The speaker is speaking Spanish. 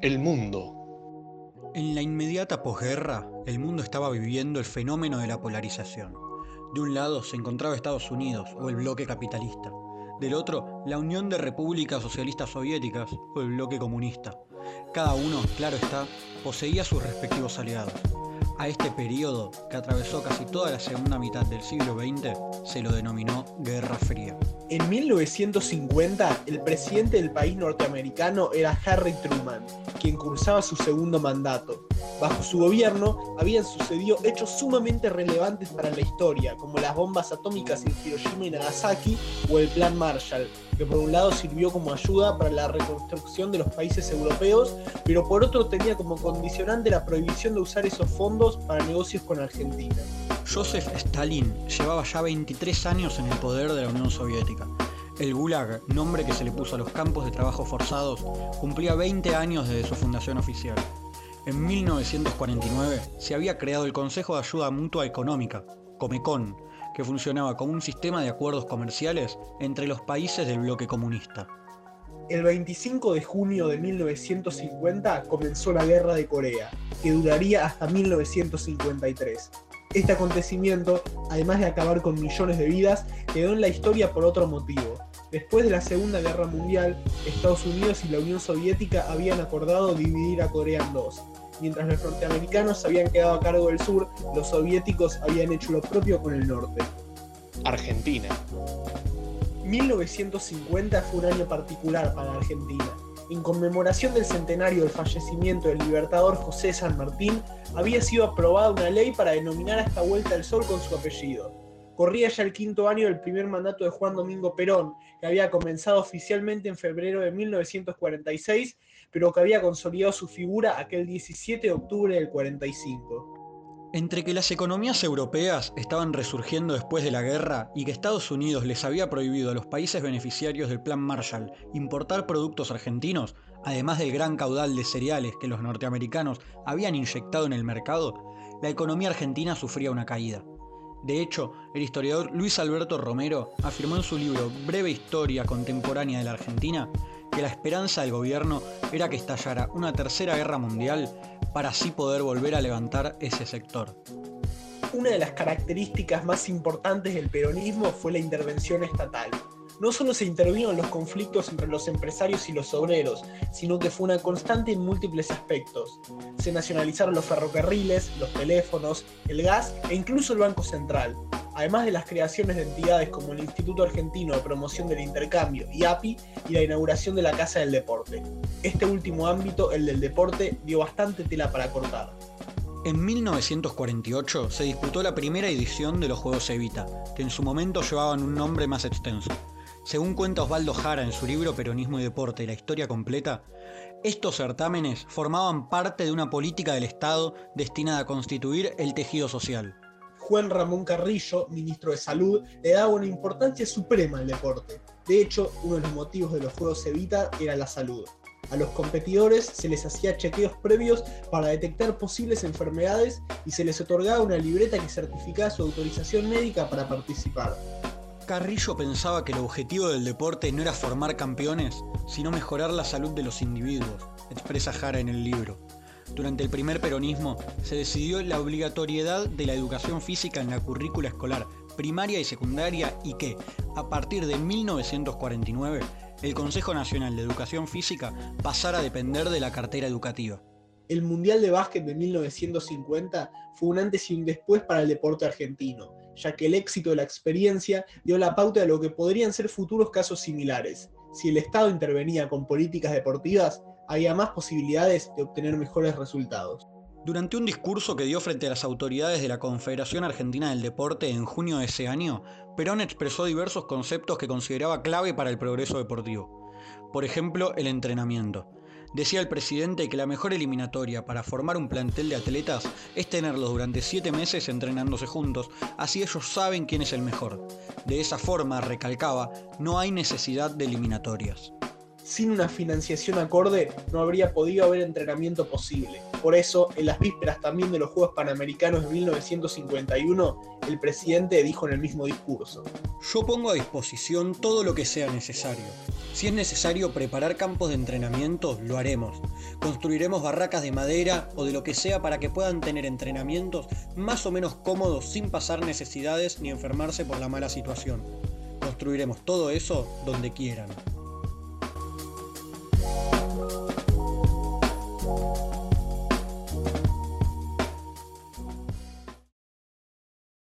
El mundo. En la inmediata posguerra, el mundo estaba viviendo el fenómeno de la polarización. De un lado se encontraba Estados Unidos o el bloque capitalista. Del otro, la Unión de Repúblicas Socialistas Soviéticas o el bloque comunista. Cada uno, claro está, poseía sus respectivos aliados. A este periodo, que atravesó casi toda la segunda mitad del siglo XX, se lo denominó Guerra Fría. En 1950, el presidente del país norteamericano era Harry Truman, quien cursaba su segundo mandato. Bajo su gobierno habían sucedido hechos sumamente relevantes para la historia, como las bombas atómicas en Hiroshima y Nagasaki o el Plan Marshall, que por un lado sirvió como ayuda para la reconstrucción de los países europeos, pero por otro tenía como condicionante la prohibición de usar esos fondos para negocios con Argentina. Joseph Stalin llevaba ya 23 años en el poder de la Unión Soviética. El Gulag, nombre que se le puso a los campos de trabajo forzados, cumplía 20 años desde su fundación oficial. En 1949 se había creado el Consejo de Ayuda Mutua Económica, Comecon, que funcionaba como un sistema de acuerdos comerciales entre los países del bloque comunista. El 25 de junio de 1950 comenzó la Guerra de Corea, que duraría hasta 1953. Este acontecimiento, además de acabar con millones de vidas, quedó en la historia por otro motivo. Después de la Segunda Guerra Mundial, Estados Unidos y la Unión Soviética habían acordado dividir a Corea en dos. Mientras los norteamericanos habían quedado a cargo del sur, los soviéticos habían hecho lo propio con el norte. Argentina. 1950 fue un año particular para Argentina. En conmemoración del centenario del fallecimiento del libertador José San Martín, había sido aprobada una ley para denominar a esta vuelta al sol con su apellido. Corría ya el quinto año del primer mandato de Juan Domingo Perón, que había comenzado oficialmente en febrero de 1946, pero que había consolidado su figura aquel 17 de octubre del 45. Entre que las economías europeas estaban resurgiendo después de la guerra y que Estados Unidos les había prohibido a los países beneficiarios del Plan Marshall importar productos argentinos, además del gran caudal de cereales que los norteamericanos habían inyectado en el mercado, la economía argentina sufría una caída. De hecho, el historiador Luis Alberto Romero afirmó en su libro Breve Historia Contemporánea de la Argentina que la esperanza del gobierno era que estallara una tercera guerra mundial para así poder volver a levantar ese sector. Una de las características más importantes del peronismo fue la intervención estatal. No solo se intervino en los conflictos entre los empresarios y los obreros, sino que fue una constante en múltiples aspectos. Se nacionalizaron los ferrocarriles, los teléfonos, el gas e incluso el Banco Central, además de las creaciones de entidades como el Instituto Argentino de Promoción del Intercambio, IAPI, y la inauguración de la Casa del Deporte. Este último ámbito, el del deporte, dio bastante tela para cortar. En 1948 se disputó la primera edición de los Juegos Evita, que en su momento llevaban un nombre más extenso. Según cuenta Osvaldo Jara en su libro Peronismo y Deporte, la historia completa, estos certámenes formaban parte de una política del Estado destinada a constituir el tejido social. Juan Ramón Carrillo, ministro de Salud, le daba una importancia suprema al deporte. De hecho, uno de los motivos de los Juegos Evita era la salud. A los competidores se les hacía chequeos previos para detectar posibles enfermedades y se les otorgaba una libreta que certificaba su autorización médica para participar. Carrillo pensaba que el objetivo del deporte no era formar campeones, sino mejorar la salud de los individuos, expresa Jara en el libro. Durante el primer peronismo se decidió la obligatoriedad de la educación física en la currícula escolar primaria y secundaria y que, a partir de 1949, el Consejo Nacional de Educación Física pasara a depender de la cartera educativa. El Mundial de Básquet de 1950 fue un antes y un después para el deporte argentino, ya que el éxito de la experiencia dio la pauta de lo que podrían ser futuros casos similares. Si el Estado intervenía con políticas deportivas, había más posibilidades de obtener mejores resultados. Durante un discurso que dio frente a las autoridades de la Confederación Argentina del Deporte en junio de ese año, Perón expresó diversos conceptos que consideraba clave para el progreso deportivo. Por ejemplo, el entrenamiento. Decía el presidente que la mejor eliminatoria para formar un plantel de atletas es tenerlos durante siete meses entrenándose juntos, así ellos saben quién es el mejor. De esa forma, recalcaba, no hay necesidad de eliminatorias sin una financiación acorde no habría podido haber entrenamiento posible. Por eso, en las vísperas también de los Juegos Panamericanos de 1951, el presidente dijo en el mismo discurso. Yo pongo a disposición todo lo que sea necesario. Si es necesario preparar campos de entrenamiento, lo haremos. Construiremos barracas de madera o de lo que sea para que puedan tener entrenamientos más o menos cómodos sin pasar necesidades ni enfermarse por la mala situación. Construiremos todo eso donde quieran. you